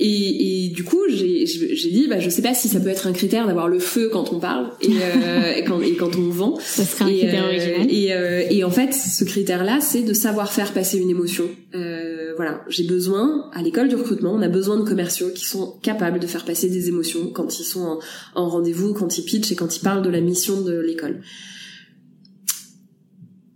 Et, et, du coup, j'ai dit, bah, je sais pas si ça peut être un critère d'avoir le feu quand on parle et, euh, et, quand, et quand on vend. Ça serait un critère euh, original. Et, euh, et, en fait, ce critère-là, c'est de savoir faire passer une émotion. Euh, voilà, j'ai besoin, à l'école du recrutement, on a besoin de commerciaux qui sont capables de faire passer des émotions quand ils sont en, en rendez-vous, quand ils pitchent et quand ils parlent de la mission de l'école.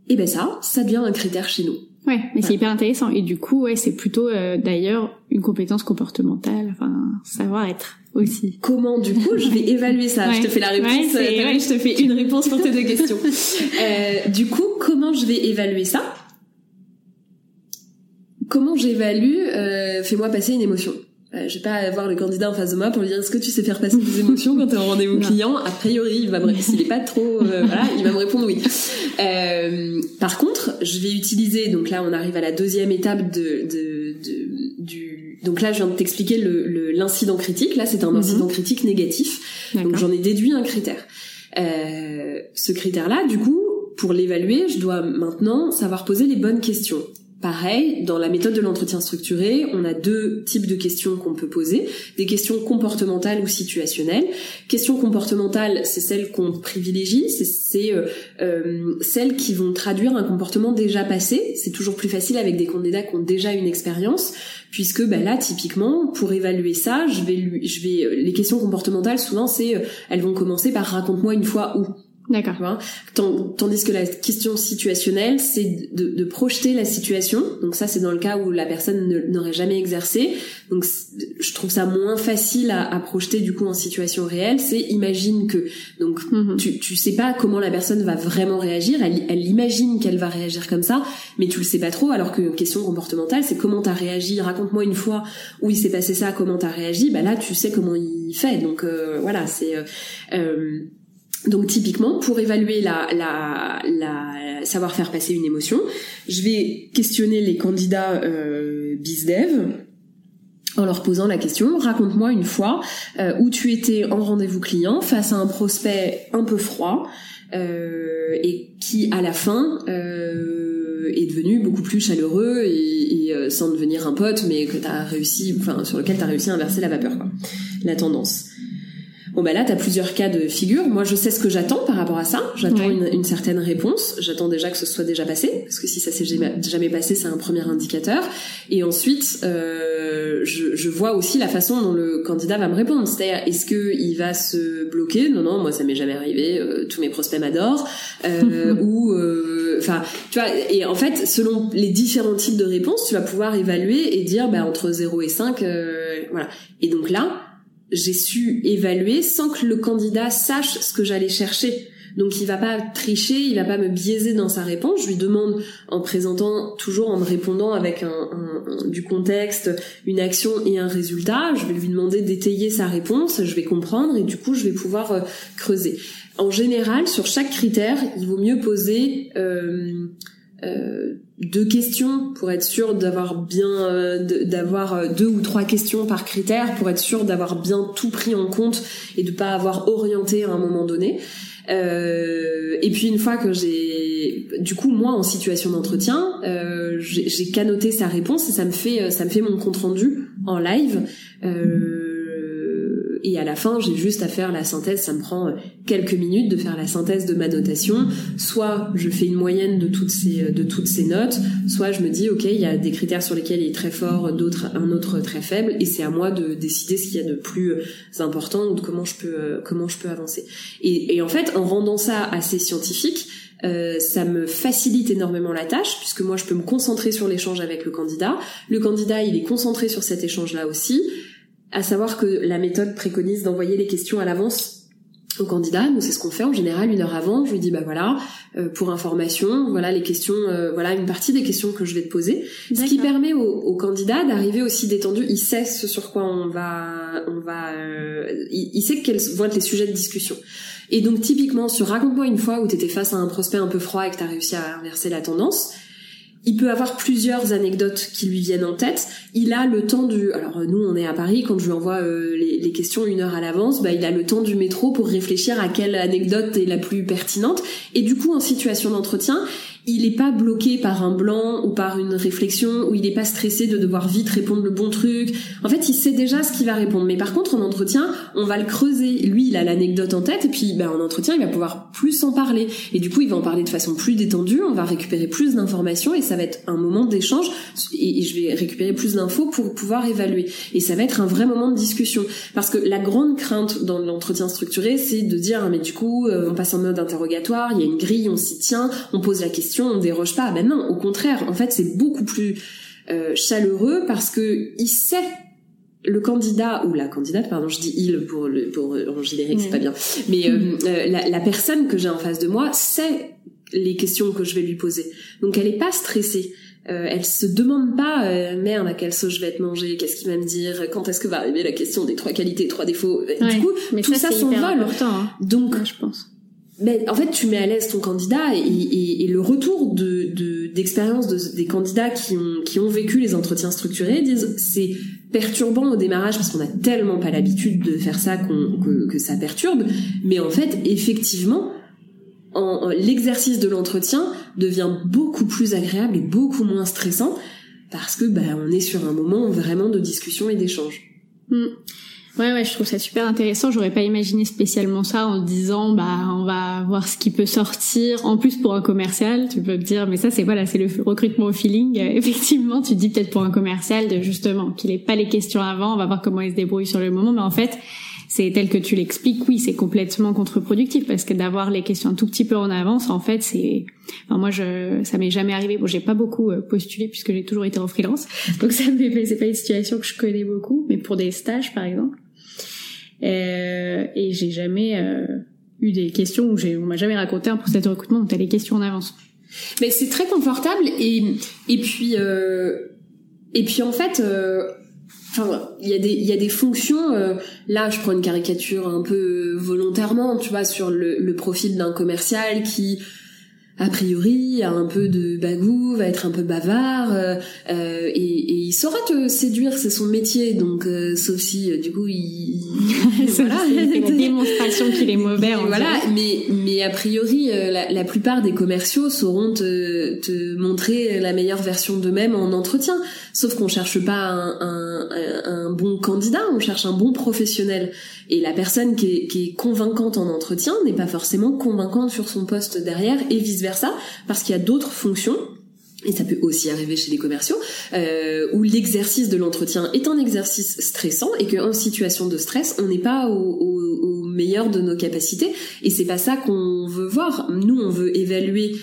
Et ben ça, ça devient un critère chez nous. Ouais, mais c'est hyper intéressant. Et du coup, ouais, c'est plutôt euh, d'ailleurs une compétence comportementale, enfin savoir être aussi. Comment du coup je vais évaluer ça Je te fais la réponse. Ouais, je te fais une réponse pour tes deux questions. euh, du coup, comment je vais évaluer ça? Comment j'évalue euh, Fais-moi passer une émotion. Euh, je vais pas avoir le candidat en face de moi pour lui dire est-ce que tu sais faire passer des émotions quand t'es en rendez-vous client? A priori, il va me s'il est pas trop euh, voilà, il va me répondre oui. Euh, par contre, je vais utiliser donc là on arrive à la deuxième étape de, de, de du donc là je viens de t'expliquer le l'incident critique. Là c'est un mhm. incident critique négatif. Donc j'en ai déduit un critère. Euh, ce critère-là, du coup, pour l'évaluer, je dois maintenant savoir poser les bonnes questions. Pareil, dans la méthode de l'entretien structuré, on a deux types de questions qu'on peut poser. Des questions comportementales ou situationnelles. Questions comportementales, c'est celles qu'on privilégie, c'est euh, euh, celles qui vont traduire un comportement déjà passé. C'est toujours plus facile avec des candidats qui ont déjà une expérience, puisque bah, là, typiquement, pour évaluer ça, je vais, je vais, euh, les questions comportementales, souvent, c'est, elles vont commencer par raconte-moi une fois où. D'accord. Tandis que la question situationnelle, c'est de, de, projeter la situation. Donc ça, c'est dans le cas où la personne n'aurait jamais exercé. Donc je trouve ça moins facile à, à, projeter du coup en situation réelle. C'est imagine que donc mhm. tu tu sais pas comment la personne va vraiment réagir. Elle, elle imagine qu'elle va réagir comme ça, mais tu le sais pas trop. Alors que question comportementale, c'est comment t'as réagi? Raconte-moi une fois où il s'est passé ça, comment t'as réagi? Bah là, tu sais comment il fait. Donc euh, voilà, c'est euh, euh donc typiquement, pour évaluer la, savoir faire passer une émotion, je vais questionner les candidats euh, BizDev en leur posant la question raconte-moi une fois euh, où tu étais en rendez-vous client face à un prospect un peu froid euh, et qui à la fin euh, est devenu beaucoup plus chaleureux et, et sans devenir un pote mais que t'as réussi enfin sur lequel t'as réussi à inverser la vapeur quoi. La tendance Bon bah là, t'as plusieurs cas de figure. Moi, je sais ce que j'attends par rapport à ça. J'attends une, certaine réponse. J'attends déjà que ce soit déjà passé, parce que si ça s'est jamais, passé, c'est un premier indicateur. Et ensuite, euh, je, je, vois aussi la façon dont le candidat va me répondre. C'est-à-dire, est-ce que il va se bloquer? Non, non, moi ça m'est jamais arrivé. Euh, tous mes prospects m'adorent. Euh, ou, euh, enfin, tu vois. Et en fait, selon les différents types de réponses, tu vas pouvoir évaluer et dire, bah entre 0 et 5, euh, voilà. Et donc là j'ai su évaluer sans que le candidat sache ce que j'allais chercher. Donc il va pas tricher, il va pas me biaiser dans sa réponse. Je lui demande en présentant toujours en me répondant avec un, du contexte, une action et un résultat. Je vais lui demander d'étayer sa réponse. Je vais comprendre et du coup je vais pouvoir euh, creuser. En général, sur chaque critère, il vaut mieux poser euh, deux questions pour être sûr d'avoir bien euh, d'avoir euh, deux ou trois questions par critère pour être sûr d'avoir bien tout pris en compte et de pas avoir orienté à un moment donné. Euh, et puis une fois que j'ai, du coup moi en situation d'entretien, euh, j'ai canoté sa réponse et ça me fait ça me fait mon compte rendu en live. Euh, et à la fin, j'ai juste à faire la synthèse. Ça me prend quelques minutes de faire la synthèse de ma notation. Soit je fais une moyenne de toutes ces de toutes ces notes, soit je me dis ok, il y a des critères sur lesquels il est très fort, d'autres un autre très faible, et c'est à moi de décider ce qu'il y a de plus important ou de comment je peux comment je peux avancer. Et, et en fait, en rendant ça assez scientifique, euh, ça me facilite énormément la tâche puisque moi je peux me concentrer sur l'échange avec le candidat. Le candidat il est concentré sur cet échange-là aussi. À savoir que la méthode préconise d'envoyer les questions à l'avance au candidat. Nous c'est ce qu'on fait en général une heure avant. Je lui dis bah voilà euh, pour information, voilà les questions, euh, voilà une partie des questions que je vais te poser. Ce qui permet au, au candidat d'arriver aussi détendu. Il sait ce sur quoi on va, on va, il, il sait quels vont être les sujets de discussion. Et donc typiquement sur raconte-moi une fois où tu étais face à un prospect un peu froid et que tu as réussi à inverser la tendance, il peut avoir plusieurs anecdotes qui lui viennent en tête. Il a le temps du... Alors nous, on est à Paris, quand je lui envoie euh, les, les, questions une heure à l'avance, bah, il a le temps du métro pour réfléchir à quelle anecdote est la plus pertinente. Et du coup, en situation d'entretien, il n'est pas bloqué par un blanc ou par une réflexion, ou il n'est pas stressé de devoir vite répondre le bon truc. En fait, il sait déjà ce qu'il va répondre. Mais par contre, en entretien, on va le creuser. Lui, il a l'anecdote en tête, et puis ben, en entretien, il va pouvoir plus en parler. Et du coup, il va en parler de façon plus détendue, on va récupérer plus d'informations, et ça va être un moment d'échange, et je vais récupérer plus d'infos pour pouvoir évaluer. Et ça va être un vrai moment de discussion. Parce que la grande crainte dans l'entretien structuré, c'est de dire, ah, mais du coup, euh, on passe en mode interrogatoire, il y a une grille, on s'y tient, on pose la question, on déroge pas. Ben non, au contraire, en fait, c'est beaucoup plus euh, chaleureux parce que il sait le candidat ou la candidate, pardon, je dis il pour le pour en générique, c'est pas bien, mais euh, euh, la, la, personne que j'ai en face de moi sait les questions que je vais lui poser, donc elle est pas stressée. Euh, elle se demande pas merde à quelle sauce je vais être mangée, qu'est-ce qu'il va me dire, quand est-ce que va arriver la question des trois qualités, trois défauts. du coup, mais tout ça, ça s'envole. Hein. Donc, je pense mais en fait, tu mets à l'aise ton candidat et, le retour de, d'expérience de, des candidats qui ont, vécu les entretiens structurés disent c'est perturbant au démarrage parce qu'on a tellement pas l'habitude de faire ça que, ça perturbe. Mais en fait, effectivement, en, l'exercice de l'entretien devient beaucoup plus agréable et beaucoup moins stressant parce que bah, on est sur un moment vraiment de discussion et d'échange. Mm. Ouais, ouais, je trouve ça super intéressant. J'aurais pas imaginé spécialement ça en disant, bah, on va voir ce qui peut sortir. En plus, pour un commercial, tu peux te dire, mais ça, c'est voilà, c'est le recrutement au feeling. effectivement, tu dis peut-être pour un commercial, de justement, qu'il ait pas les questions avant, on va voir comment il se débrouille sur le moment. Mais en fait, c'est tel que tu l'expliques, oui, c'est complètement contre-productif parce que d'avoir les questions un tout petit peu en avance, en fait, c'est, enfin, moi, je, ça m'est jamais arrivé. Bon, j'ai pas beaucoup euh, postulé puisque j'ai toujours été en freelance, donc ça c'est pas une situation que je connais beaucoup, mais pour des stages, par exemple. Euh, et j'ai jamais euh, eu des questions où on m'a jamais raconté un processus de recrutement où t'as les questions en avance. Mais c'est très confortable et et puis euh, et puis en fait. Euh, enfin, il y a des il y a des fonctions. Euh, là, je prends une caricature un peu volontairement, tu vois, sur le, le profil d'un commercial qui a priori a un peu de bagou, va être un peu bavard euh, euh, et, et, il saura te séduire, c'est son métier. Donc euh, sauf si euh, du coup il, voilà, la démonstration qu'il est mauvais. voilà, mais mais a priori euh, la, la, plupart des commerciaux sauront te, te montrer la meilleure version d'eux-mêmes en entretien. Sauf qu'on cherche pas un, un, un, bon candidat, on cherche un bon professionnel. Et la personne qui est, qui est convaincante en entretien n'est pas forcément convaincante sur son poste derrière et vice versa, parce qu'il y a d'autres fonctions et ça peut aussi arriver chez les commerciaux, euh, où l'exercice de l'entretien est un exercice stressant et qu'en situation de stress, on n'est pas au, au, au, meilleur de nos capacités. Et c'est pas ça qu'on veut voir. Nous, on veut évaluer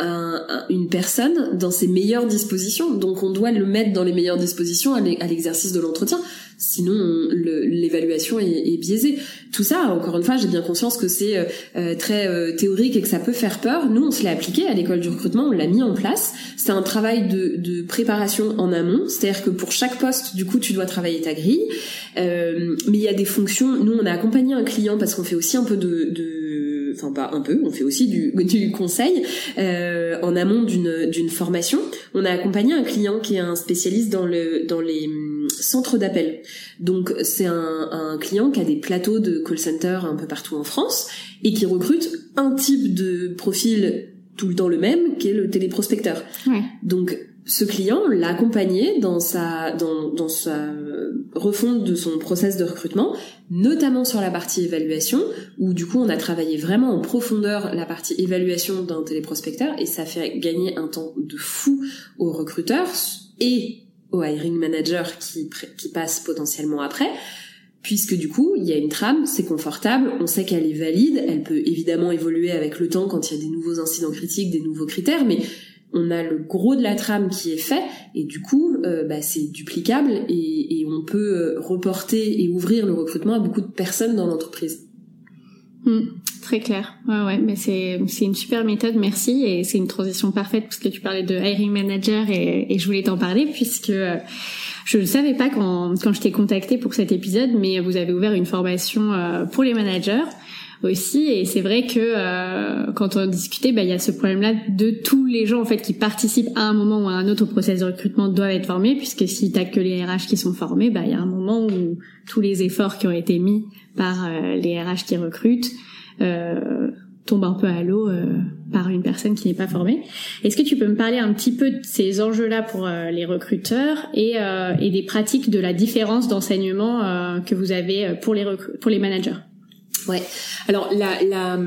un, une personne dans ses meilleures dispositions. Donc on doit le mettre dans les meilleures dispositions à l'exercice de l'entretien. Sinon, l'évaluation est, est, biaisée. Tout ça, encore une fois, j'ai bien conscience que c'est euh, euh, très euh, théorique et que ça peut faire peur. Nous, on se l'est appliqué à l'école du recrutement, on l'a mis en place. C'est un travail de, de, préparation en amont, c'est-à-dire que pour chaque poste, du coup, tu dois travailler ta grille. mais il y a des fonctions. Nous, on a accompagné un client parce qu'on fait aussi un peu de, de enfin pas un peu, on fait aussi du, du conseil euh, en amont d'une d'une formation. On a accompagné un client qui est un spécialiste dans le dans les hum, centres d'appel. Donc c'est un, un client qui a des plateaux de call center un peu partout en France et qui recrute un type de profil tout le temps le même, qui est le téléprospecteur. Ouais. Donc ce client l'a accompagné dans sa dans, dans sa refonte de son process de recrutement, notamment sur la partie évaluation, où du coup on a travaillé vraiment en profondeur la partie évaluation d'un téléprospecteur, et ça fait gagner un temps de fou aux recruteurs et aux hiring managers qui, qui passent potentiellement après puisque du coup, il y a une trame, c'est confortable, on sait qu'elle est valide, elle peut évidemment évoluer avec le temps quand il y a des nouveaux incidents critiques, des nouveaux critères, mais on a le gros de la trame qui est fait, et du coup, euh, bah, c'est duplicable, et, on peut euh, reporter et ouvrir le recrutement à beaucoup de personnes dans l'entreprise. Hmm, très clair. Ouais, ouais, mais c'est c'est une super méthode, merci, et c'est une transition parfaite parce que tu parlais de hiring manager et, je voulais t'en parler puisque euh, je ne savais pas quand, quand je t'ai contacté pour cet épisode, mais vous avez ouvert une formation pour les managers aussi et c'est vrai que euh, quand on discutait bah il y a ce problème là de tous les gens en fait qui participent à un moment ou à un autre au process de recrutement doivent être formés puisque si t'as que les RH qui sont formés bah il y a un moment où tous les efforts qui ont été mis par euh, les RH qui recrutent euh, tombe un peu à l'eau euh, par une personne qui n'est pas formée. Est-ce que tu peux me parler un petit peu de ces enjeux-là pour euh, les recruteurs et, euh, et, des pratiques de la différence d'enseignement que vous avez pour les pour les managers? Ouais. Alors la,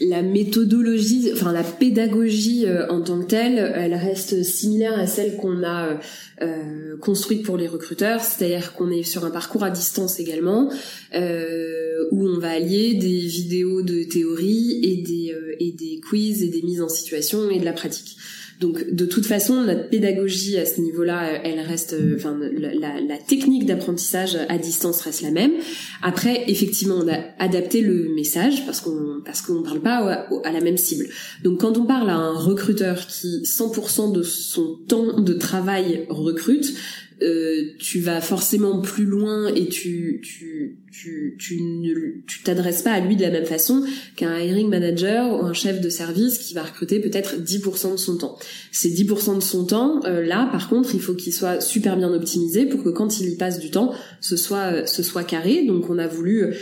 la méthodologie, enfin la pédagogie en tant que telle, elle reste similaire à celle qu'on a euh, construite pour les recruteurs, c'est-à-dire qu'on est sur un parcours à distance également, euh, où on va allier des vidéos de théorie et des, euh, et des quiz et des mises en situation et de la pratique. Donc de toute façon, notre pédagogie à ce niveau-là, elle reste, euh, enfin la, la technique d'apprentissage à distance reste la même. Après, effectivement, on a adapté le message parce qu'on parce qu'on parle pas à, à, la même cible. Donc quand on parle à un recruteur qui 100% de son temps de travail recrute, euh, tu vas forcément plus loin et tu tu tu tu ne tu t'adresses pas à lui de la même façon qu'un hiring manager ou un chef de service qui va recruter peut-être 10% de son temps. Ces 10% de son temps euh, là par contre, il faut qu'il soit super bien optimisé pour que quand il y passe du temps, ce soit euh, ce soit carré. Donc on a voulu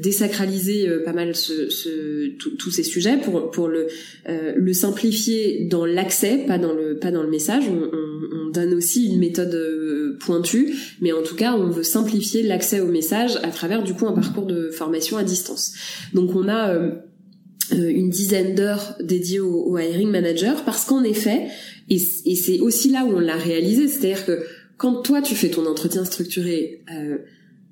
désacraliser pas mal ce, ce tous ces sujets pour pour le le simplifier dans l'accès, pas dans le pas dans le message. On, on, on donne aussi une méthode pointu, mais en tout cas, on veut simplifier l'accès au message à travers du coup un parcours de formation à distance. Donc on a euh, euh, une dizaine d'heures dédiées au, hiring manager parce qu'en effet, et, c'est aussi là où on l'a réalisé, c'est-à-dire que quand toi tu fais ton entretien structuré, euh,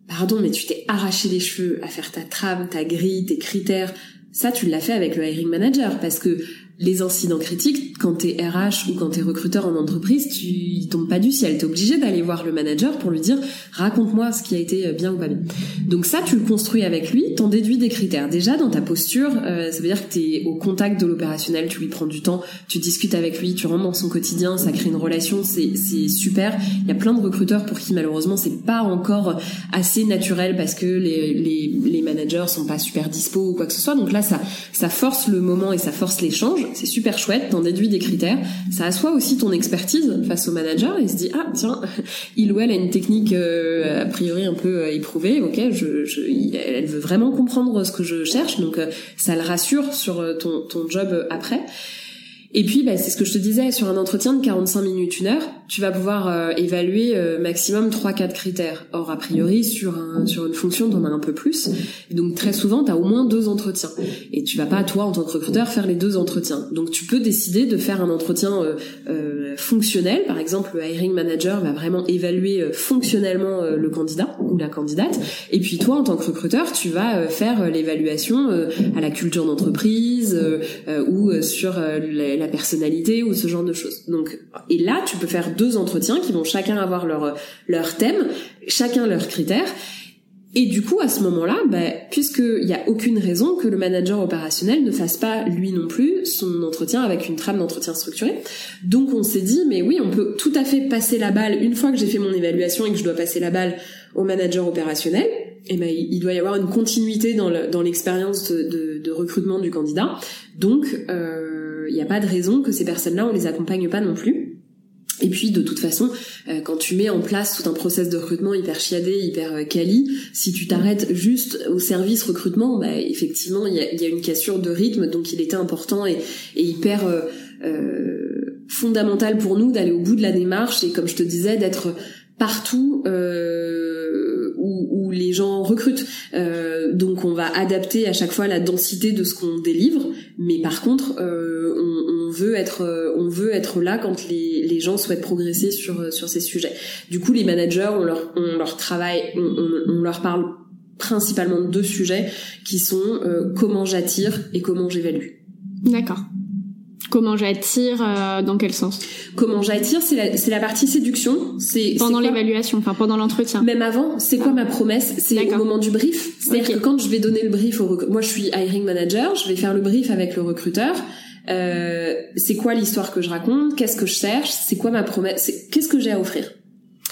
pardon, mais tu t'es arraché les cheveux à faire ta trame, ta grille, tes critères, ça tu l'as fait avec le hiring manager parce que les incidents critiques, quand t'es RH ou quand t'es recruteur en entreprise, tu tombes pas du ciel. T'es obligé d'aller voir le manager pour lui dire raconte-moi ce qui a été bien ou pas bien. Donc ça, tu le construis avec lui, t'en déduis des critères. Déjà dans ta posture, euh, ça veut dire que t'es au contact de l'opérationnel, tu lui prends du temps, tu discutes avec lui, tu rentres dans son quotidien, ça crée une relation, c'est c'est super. Il y a plein de recruteurs pour qui malheureusement c'est pas encore assez naturel parce que les les les managers sont pas super dispo ou quoi que ce soit. Donc là ça ça force le moment et ça force l'échange c'est super chouette, t'en déduis des critères, ça assoit aussi ton expertise face au manager et se dit ah tiens, il ou elle a une technique euh, a priori un peu euh, éprouvée, ok, je, je, elle veut vraiment comprendre ce que je cherche, donc euh, ça le rassure sur ton, ton job après. Et puis, bah, c'est ce que je te disais, sur un entretien de 45 minutes, une heure, tu vas pouvoir euh, évaluer euh, maximum 3-4 critères. Or, a priori, sur, un, sur une fonction, t'en as un peu plus. Donc, très souvent, tu as au moins deux entretiens. Et tu vas pas, toi, en tant que recruteur, faire les deux entretiens. Donc, tu peux décider de faire un entretien euh, fonctionnel. Par exemple, le hiring manager va vraiment évaluer fonctionnellement le candidat ou la candidate. Et puis, toi, en tant que recruteur, tu vas faire l'évaluation à la culture d'entreprise ou sur la personnalité ou ce genre de choses. Donc, et là, tu peux faire deux entretiens qui vont chacun avoir leur leur thème, chacun leurs critères. Et du coup, à ce moment-là, bah, puisqu'il n'y a aucune raison que le manager opérationnel ne fasse pas lui non plus son entretien avec une trame d'entretien structuré. Donc on s'est dit, mais oui, on peut tout à fait passer la balle une fois que j'ai fait mon évaluation et que je dois passer la balle au manager opérationnel. Et ben il doit y avoir une continuité dans l'expérience de, de, recrutement du candidat. Donc euh, il n'y a pas de raison que ces personnes-là on les accompagne pas non plus. Et puis de toute façon, euh, quand tu mets en place tout un process de recrutement hyper chiadé, hyper euh, quali, si tu t'arrêtes juste au service recrutement, bah, effectivement il y a, une cassure de rythme, donc il était important et, hyper euh, fondamental pour nous d'aller au bout de la démarche et comme je te disais d'être partout où, les gens recrutent. Euh, donc on va adapter à chaque fois la densité de ce qu'on délivre, mais par contre euh, on, veut être on veut être là quand les, les gens souhaitent progresser sur sur ces sujets. Du coup les managers on leur on travaille on, leur parle principalement de deux sujets qui sont euh, comment j'attire et comment j'évalue. D'accord. Comment j'attire euh, Dans quel sens Comment j'attire C'est la, c'est la partie séduction. C'est pendant l'évaluation, enfin pendant l'entretien. Même avant, c'est quoi ma promesse? C'est au moment du brief. C'est-à-dire que quand je vais donner le brief au moi je suis hiring manager, je vais faire le brief avec le recruteur. Euh, c'est quoi l'histoire que je raconte? Qu'est-ce que je cherche? C'est quoi ma promesse? Qu'est-ce que j'ai à offrir?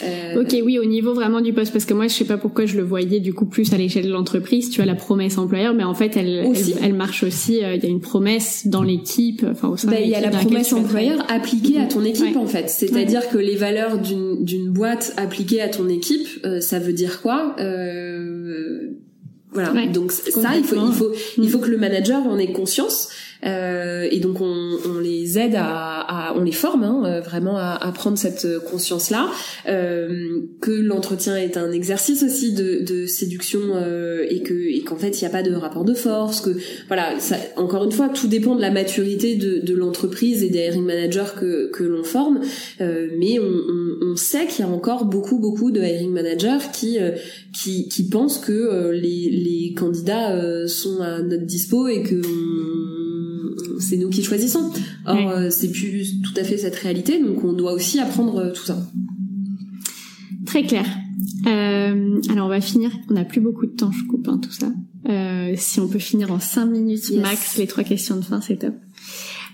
Euh, ok, oui, au niveau vraiment du poste, parce que moi, je sais pas pourquoi je le voyais du coup plus à l'échelle de l'entreprise. Tu as la promesse employeur, mais en fait, elle, elle, marche aussi. Euh, il y a une promesse dans l'équipe, enfin au sein. Bah, il y a la promesse employeur appliquée à ton équipe en fait. C'est-à-dire que les valeurs d'une boîte appliquées à ton équipe, euh, ça veut dire quoi Voilà. Donc ça, il faut il faut il faut que le manager en ait conscience. Euh, et donc on, on, les aide à, à on les forme hein, euh, vraiment à, à, prendre cette conscience là, euh, que l'entretien est un exercice aussi de, de séduction euh, et que et qu'en fait il n'y a pas de rapport de force, que voilà ça, encore une fois tout dépend de la maturité de, de l'entreprise et des hiring managers que que l'on forme, euh, mais on, on, on sait qu'il y a encore beaucoup beaucoup de hiring managers qui qui, qui pensent que les, les candidats sont à notre dispo et que c'est nous qui choisissons. Or, euh, c'est plus tout à fait cette réalité, donc on doit aussi apprendre euh, tout ça. Très clair. Euh, alors on va finir. On n'a plus beaucoup de temps, je coupe hein, tout ça. Euh, si on peut finir en 5 minutes max les trois questions de fin, c'est top.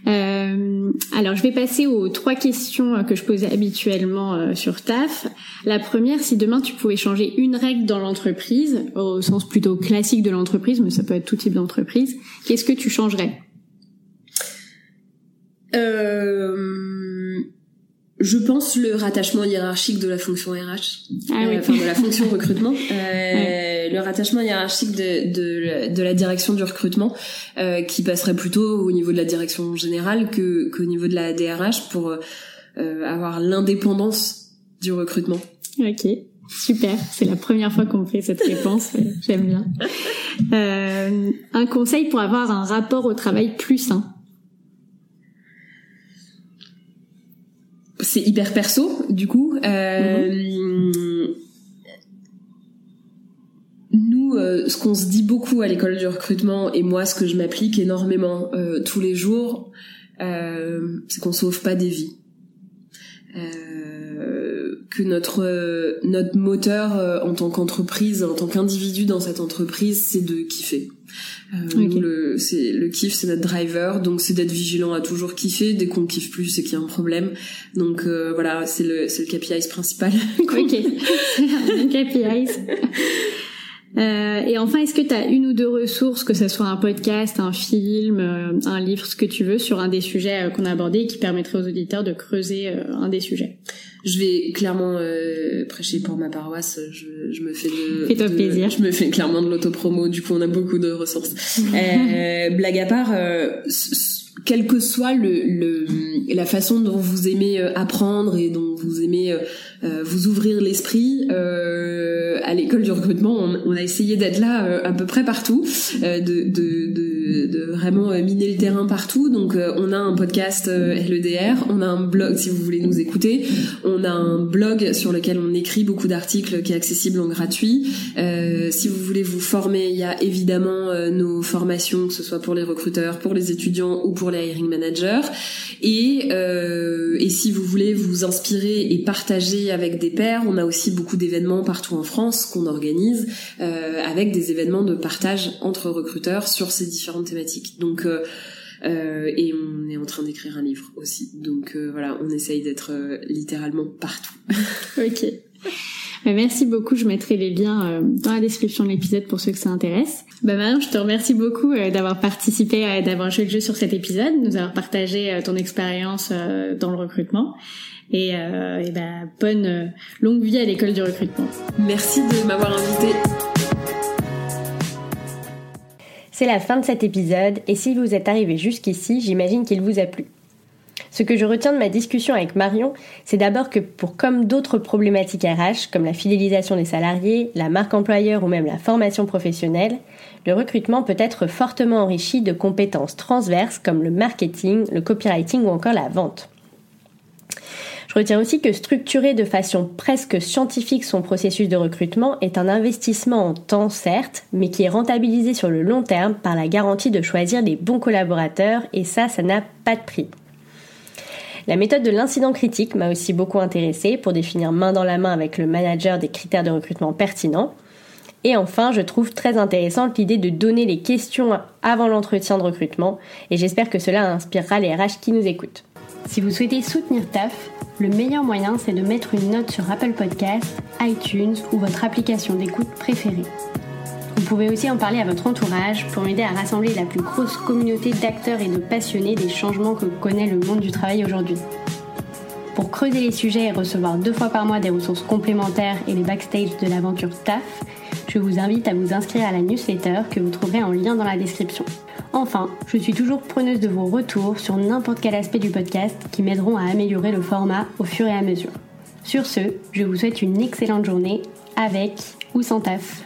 Euh, alors, je vais passer aux trois questions que je posais habituellement sur TAF. La première, si demain tu pouvais changer une règle dans l'entreprise, au sens plutôt classique de l'entreprise, mais ça peut être tout type d'entreprise, qu'est-ce que tu changerais? Euh, je pense le rattachement hiérarchique de la fonction RH, ah euh, enfin de la fonction recrutement, euh, le rattachement hiérarchique de, de, de, la direction du recrutement, euh, qui passerait plutôt au niveau de la direction générale que qu'au niveau de la DRH pour euh, avoir l'indépendance du recrutement. Ok, super. C'est la première fois qu'on fait cette réponse. J'aime bien. un conseil pour avoir un rapport au travail plus sain. C'est hyper perso du coup. Euh, Nous, euh, ce qu'on se dit beaucoup à l'école du recrutement et moi, ce que je m'applique énormément euh, tous les jours, c'est qu'on sauve pas des vies. que notre notre moteur en tant qu'entreprise, en tant qu'individu dans cette entreprise, c'est de kiffer. Euh, le, c'est, le kiff, c'est notre driver, donc c'est d'être vigilant à toujours kiffer. Dès qu'on kiffe plus, c'est qu'il y a un problème. Donc euh, voilà, c'est le, c'est le KPI principal. ok, KPIs. Euh, et enfin, est-ce que tu as une ou deux ressources, que ce soit un podcast, un film, euh, un livre, ce que tu veux, sur un des sujets qu'on a abordés qui permettrait aux auditeurs de creuser un des sujets? Je vais clairement euh, prêcher pour ma paroisse. Je, je me fais de, Fais-toi plaisir. Je me fais clairement de l'autopromo. Du coup, on a beaucoup de ressources. euh, blague à part, euh, quelle que soit le, le, la façon dont vous aimez euh, apprendre et dont vous aimez euh, vous ouvrir l'esprit, à l'école du recrutement, on, on a essayé d'être là à peu près partout, de, de, de, de, vraiment miner le terrain partout. Donc, on a un podcast LEDR, on a un blog si vous voulez nous écouter, on a un blog sur lequel on écrit beaucoup d'articles qui est accessible en gratuit. Euh, si vous voulez vous former, il y a évidemment nos formations, que ce soit pour les recruteurs, pour les étudiants ou pour les hiring managers. Et, euh, et si vous voulez vous inspirer et partager avec des pairs, on a aussi beaucoup d'événements partout en France qu'on organise euh, avec des événements de partage entre recruteurs sur ces différentes thématiques. Donc euh, euh, et on est en train d'écrire un livre aussi. Donc euh, voilà, on essaye d'être euh, littéralement partout. ok. Merci beaucoup. Je mettrai les liens dans la description de l'épisode pour ceux que ça intéresse. Bah Marion, je te remercie beaucoup d'avoir participé, d'avoir joué le jeu sur cet épisode, nous avoir partagé ton expérience dans le recrutement. Et, et bah, bonne longue vie à l'école du recrutement. Merci de m'avoir invité. C'est la fin de cet épisode et si vous êtes arrivé jusqu'ici, j'imagine qu'il vous a plu. Ce que je retiens de ma discussion avec Marion, c'est d'abord que pour comme d'autres problématiques RH, comme la fidélisation des salariés, la marque employeur ou même la formation professionnelle, le recrutement peut être fortement enrichi de compétences transverses comme le marketing, le copywriting ou encore la vente. Je retiens aussi que structurer de façon presque scientifique son processus de recrutement est un investissement en temps certes, mais qui est rentabilisé sur le long terme par la garantie de choisir les bons collaborateurs et ça, ça n'a pas de prix. La méthode de l'incident critique m'a aussi beaucoup intéressée pour définir main dans la main avec le manager des critères de recrutement pertinents. Et enfin, je trouve très intéressante l'idée de donner les questions avant l'entretien de recrutement et j'espère que cela inspirera les RH qui nous écoutent. Si vous souhaitez soutenir TAF, le meilleur moyen c'est de mettre une note sur Apple Podcasts, iTunes ou votre application d'écoute préférée. Vous pouvez aussi en parler à votre entourage pour m'aider à rassembler la plus grosse communauté d'acteurs et de passionnés des changements que connaît le monde du travail aujourd'hui. Pour creuser les sujets et recevoir deux fois par mois des ressources complémentaires et les backstage de l'aventure TAF, je vous invite à vous inscrire à la newsletter que vous trouverez en lien dans la description. Enfin, je suis toujours preneuse de vos retours sur n'importe quel aspect du podcast qui m'aideront à améliorer le format au fur et à mesure. Sur ce, je vous souhaite une excellente journée avec ou sans taf.